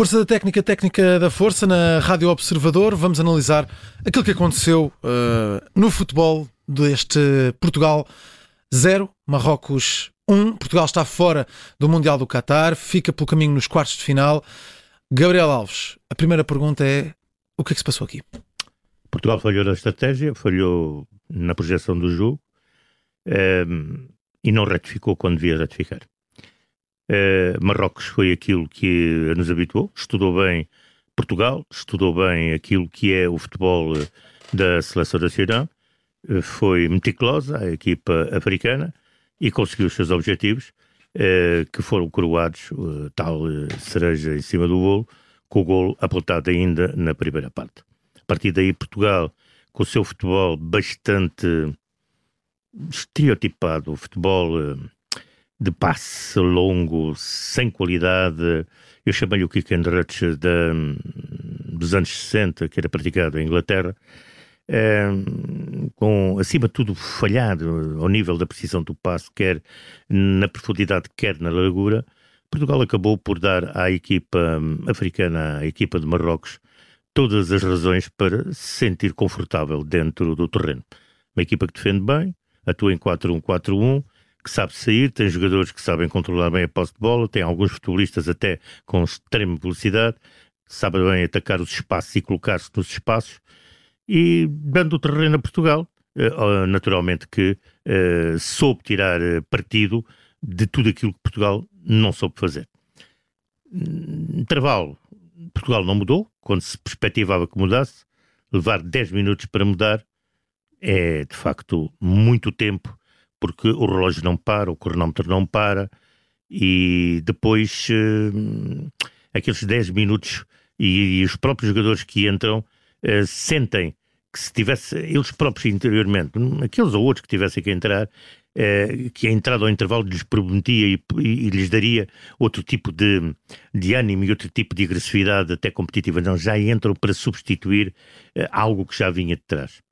Força da Técnica, Técnica da Força, na Rádio Observador. Vamos analisar aquilo que aconteceu uh, no futebol deste Portugal 0, Marrocos 1. Portugal está fora do Mundial do Qatar, fica pelo caminho nos quartos de final. Gabriel Alves, a primeira pergunta é: o que é que se passou aqui? Portugal falhou na estratégia, falhou na projeção do jogo um, ehm, e não ratificou quando devia ratificar. Uh, Marrocos foi aquilo que nos habituou, estudou bem Portugal, estudou bem aquilo que é o futebol eh, da seleção nacional, uh, foi meticulosa a equipa africana e conseguiu os seus objetivos, que foram coroados, tal cereja em cima do bolo, com o golo apontado ainda na primeira parte. A partir daí, Portugal, com o seu futebol bastante estereotipado, o futebol de passe longo, sem qualidade. Eu chamei-lhe o kick and rush da, dos anos 60, que era praticado em Inglaterra, é, com, acima de tudo, falhado ao nível da precisão do passe, quer na profundidade, quer na largura. Portugal acabou por dar à equipa africana, à equipa de Marrocos, todas as razões para se sentir confortável dentro do terreno. Uma equipa que defende bem, atua em 4-1-4-1, que sabe sair, tem jogadores que sabem controlar bem a posse de bola, tem alguns futebolistas até com extrema velocidade, sabe bem atacar os espaços e colocar-se nos espaços, e dando o terreno a Portugal, eh, naturalmente que uh, soube tirar eh, partido de tudo aquilo que Portugal não soube fazer. Intervalo, Portugal não mudou, quando se perspectivava que mudasse, levar 10 minutos para mudar é de facto muito tempo porque o relógio não para, o cronómetro não para, e depois uh, aqueles 10 minutos e, e, os próprios jogadores que entram uh, sentem que se tivesse, eles próprios interiormente, aqueles ou outros que tivessem que entrar, uh, que a entrada ao intervalo lhes prometia e, e, e, lhes daria outro tipo de, de ânimo e outro tipo de agressividade até competitiva. Não, já entram para substituir algo que já vinha de trás.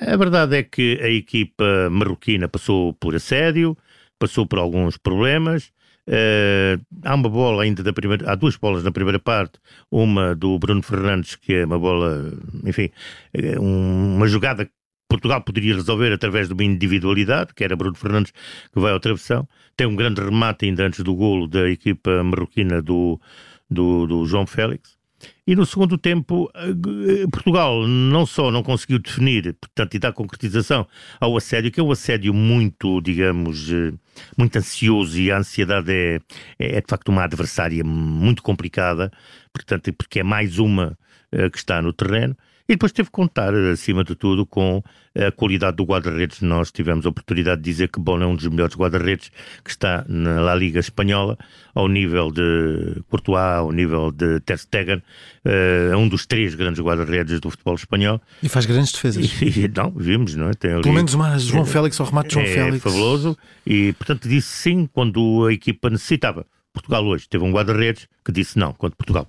A verdade é que a equipa marroquina passou por assédio, passou por alguns problemas. Uh, há uma bola ainda da primeira, há duas bolas na primeira parte, uma do Bruno Fernandes, que é uma bola, enfim, é uma jogada que Portugal poderia resolver através de uma individualidade, que era Bruno Fernandes que vai ao travessão. Tem um grande remate ainda antes do golo da equipa marroquina do, do, do João Félix. E no segundo tempo, eh, Portugal não só não conseguiu definir, portanto, e dar concretização ao assédio, que é um assédio muito, digamos, eh, muito ansioso e a ansiedade é, é, é de facto uma adversária muito complicada, portanto, porque é mais uma eh, que está no terreno. E depois teve que contar, acima de tudo, com a qualidade do guarda-redes. Nós tivemos a oportunidade de dizer que Bono é um dos melhores guarda-redes que está na La Liga Espanhola, ao nível de Courtois, ao nível de Ter Stegen, é um dos três grandes guarda-redes do futebol espanhol. E faz grandes defesas. E, não, vimos, não é? Tem ali, Pelo menos uma João é, Félix, ao remate de João é, Félix. É fabuloso e, portanto, disse sim quando a equipa necessitava. Portugal hoje teve um guarda-redes que disse não quando Portugal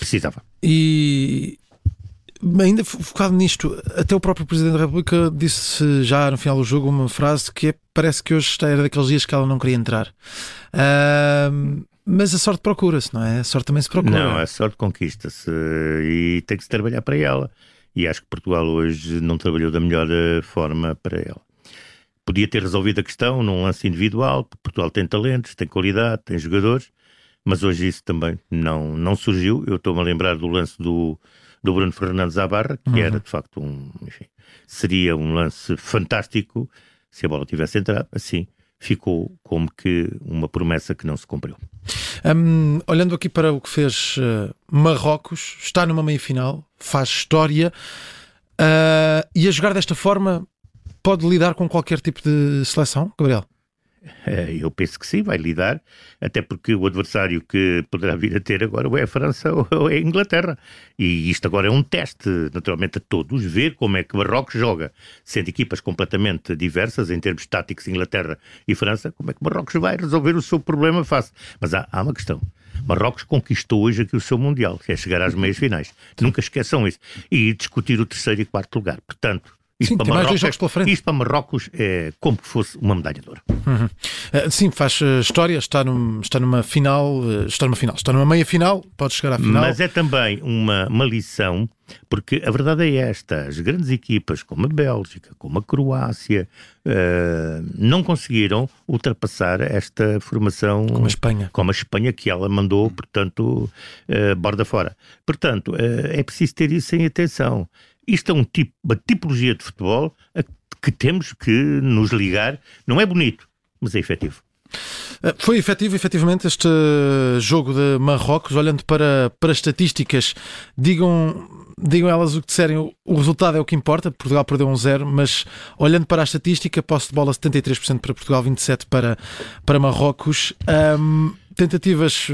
precisava. E ainda focado nisto, até o próprio Presidente da República disse já no final do jogo uma frase que é, parece que hoje era daqueles dias que ela não queria entrar. Uh, mas a sorte procura-se, não é? A sorte também se procura. Não, a sorte conquista-se e tem que se trabalhar para ela. E acho que Portugal hoje não trabalhou da melhor eh, forma para ela. Podia ter resolvido a questão num lance individual, porque Portugal tem talentos, tem qualidade, tem jogadores, mas hoje isso também não, não surgiu. Eu estou-me a lembrar do lance do, do Bruno Fernandes à barra, que uhum. era de facto um. Enfim, seria um lance fantástico se a bola tivesse entrado. Assim, ficou como que uma promessa que não se cumpriu. Um, olhando aqui para o que fez uh, Marrocos, está numa meia final, faz história uh, e a jogar desta forma pode lidar com qualquer tipo de seleção, Gabriel? Eh, eu penso que sim, vai lidar, até porque o adversário que poderá vir a ter agora ou é a França ou é a Inglaterra. E isto agora é um teste, naturalmente, a todos, ver como é que Marrocos joga, sendo equipas completamente diversas em termos táticos, Inglaterra e França, como é que Marrocos vai resolver o seu problema fácil. Mas há, há uma questão. Marrocos conquistou hoje aqui o seu Mundial, que é chegar às meias finais. Nunca esqueçam isso. E discutir o terceiro e quarto lugar. Portanto, Isto Sim, para tem mais dois Marrocos, jogos pela frente. Isto para Marrocos é como que fosse uma medalha de ouro. Uhum. Uh, sim, faz uh, história, está, num, está numa final, uh, está numa final, está numa meia final, pode chegar à final. Mas é também uma, uma lição, porque a verdade é esta: as grandes equipas, como a Bélgica, como a Croácia, não conseguiram ultrapassar esta formação. Como a Espanha. Como a Espanha, que ela mandou, portanto, borda fora. Portanto, é preciso ter isso em atenção. Isto é um tipo, uma tipologia de futebol a que temos que nos ligar. Não é bonito, mas é efetivo. Foi efetivo, efetivamente, este jogo de Marrocos. Olhando para, para estatísticas, digam, digam elas o que disserem, o resultado é o que importa. Portugal perdeu um zero, mas olhando para a estatística, posse de bola 73% para Portugal, 27% para, para Marrocos. Um, tentativas,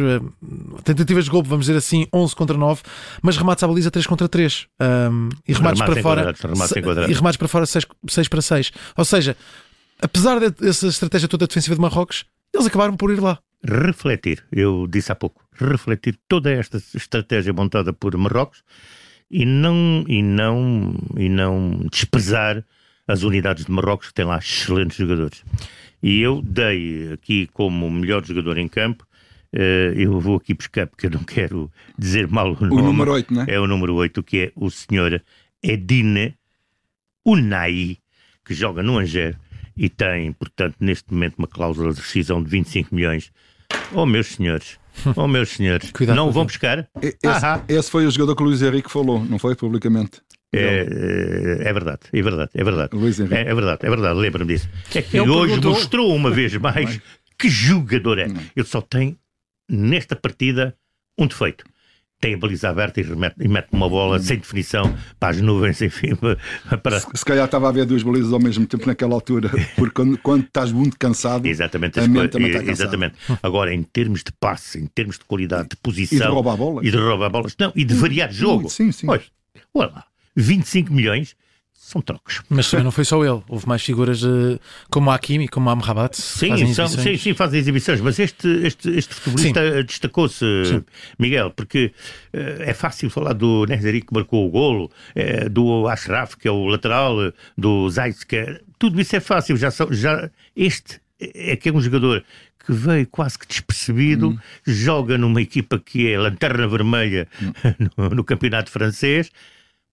tentativas de gol, vamos dizer assim, 11 contra 9, mas remates à baliza 3 contra 3. Um, e remates para fora. E remates para fora 6, 6 para 6. Ou seja, apesar dessa estratégia toda defensiva de Marrocos, eles acabaram por ir lá. Refletir, eu disse há pouco, refletir toda esta estratégia montada por Marrocos e não, e não, e não desprezar as unidades de Marrocos que têm lá excelentes jogadores. E eu dei aqui como melhor jogador em campo eu vou aqui buscar porque eu não quero dizer mal o, o nome. O número 8, não é? É o número 8, que é o senhor Edine Unai, que joga no Angers e tem, portanto, neste momento uma cláusula de rescisão de 25 milhões. Oh, meus senhores, oh, meus senhores, Cuidado não vão buscar? Esse, esse, foi o jogador que o Luís Henrique falou, não foi? Publicamente. É, é, verdade, é verdade, é verdade. É, é, verdade, é verdade, lembra-me disso. É que Ele hoje perguntou... mostrou uma vez mais que jogador é. Ele só tem nesta partida um defeito. Tem a baliza aberta e, remete, e mete uma bola sem definição para as nuvens, enfim. Para... Se, se, calhar estava a ver duas balizas ao mesmo tempo naquela altura, porque quando, quando estás muito cansado, exatamente, a mente também está Exatamente. Agora, em termos de passe, em termos de qualidade, de posição. E de roubar bolas. E de roubar bolas. Não, e de variar jogo. Sim, sim. Olha, olha lá, 25 milhões são trocos. Mas também não foi só ele, houve mais figuras de, como a Hakimi, como a Amrabat. Sim, são, sim, sim, fazem exibições, mas este, este, este futebolista destacou-se, Miguel, porque uh, é fácil falar do Nezeri que marcou o golo, do Ashraf, que é o lateral, do Zayt, que é, tudo isso é fácil, já, já este é que é um jogador que veio quase que despercebido, hum. joga numa equipa que é lanterna vermelha hum. no, no campeonato francês.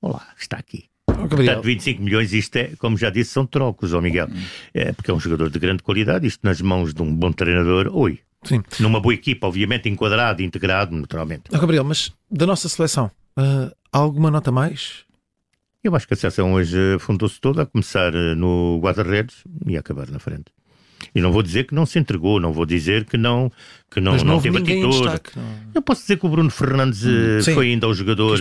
Olá, está aqui. Portanto, 25 milhões, isto é, como já disse, são trocos, ó oh Miguel. É, porque é um jogador de grande qualidade, isto nas mãos de um bom treinador, oi. Sim. Numa boa equipa, obviamente, enquadrado, integrado, naturalmente. Oh, Gabriel, mas da nossa seleção, uh, alguma nota mais? Eu acho que a seleção hoje fundou-se toda a começar uh, no guarda-redes e a acabar na frente. E não vou dizer que não se entregou, não vou dizer que não, que não, não, não teve atitude. Destaque, não. Eu posso dizer que o Bruno Fernandes hum, eh, foi ainda ao jogador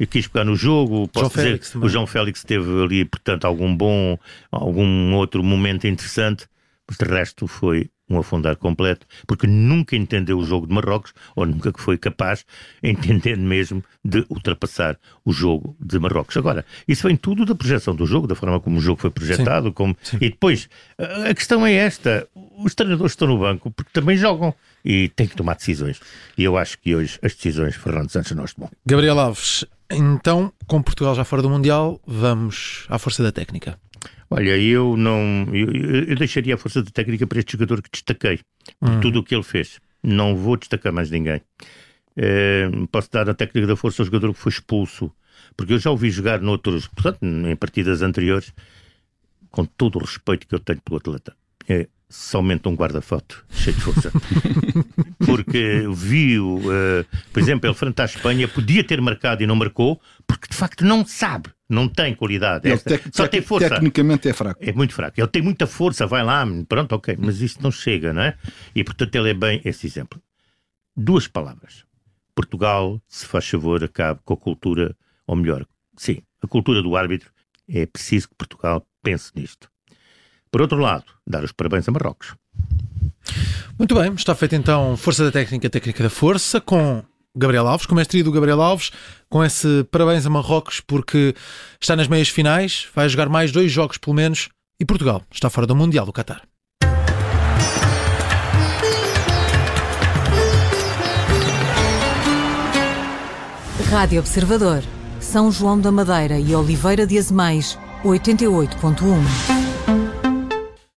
e quis pegar no jogo. Posso João dizer Félix que o João Félix teve ali, portanto, algum bom, algum outro momento interessante. Mas de resto foi um afundar completo, porque nunca entendeu o jogo de Marrocos, ou nunca foi capaz, entendendo mesmo, de ultrapassar o jogo de Marrocos. Agora, isso vem tudo da projeção do jogo, da forma como o jogo foi projetado, sim, como... Sim. e depois, a questão é esta, os treinadores estão no banco porque também jogam e têm que tomar decisões. E eu acho que hoje as decisões Fernando Santos não estão. Gabriel Alves, então, com Portugal já fora do Mundial, vamos à força da técnica. Olha, eu não. Eu, eu deixaria a força de técnica para este jogador que destaquei, por hum. tudo o que ele fez. Não vou destacar mais ninguém. É, posso dar a técnica da força ao jogador que foi expulso, porque eu já ouvi jogar noutros, portanto, em partidas anteriores, com todo o respeito que eu tenho pelo atleta. É somente um guarda-foto cheio de força. porque viu, uh, por exemplo, ele frente à Espanha, podia ter marcado e não marcou, porque de facto não sabe não tem qualidade. Tec só tem força. Tecnicamente é fraco. É muito fraco. Ele tem muita força, vai lá, pronto, ok, mas isso não chega, não é? E portanto ele é bem esse exemplo. Duas palavras. Portugal, se faz favor, acabe com a cultura, ou melhor, sim, a cultura do árbitro. É preciso que Portugal pense nisto. Por outro lado, dar os parabéns a Marrocos. Muito bem, está feita então Força da Técnica, Técnica da Força, com Gabriel Alves, com a mestria do Gabriel Alves, com esse parabéns a Marrocos porque está nas meias finais, vai jogar mais dois jogos pelo menos e Portugal está fora do Mundial do Qatar. Rádio Observador, São João da Madeira e Oliveira de Azemais 88.1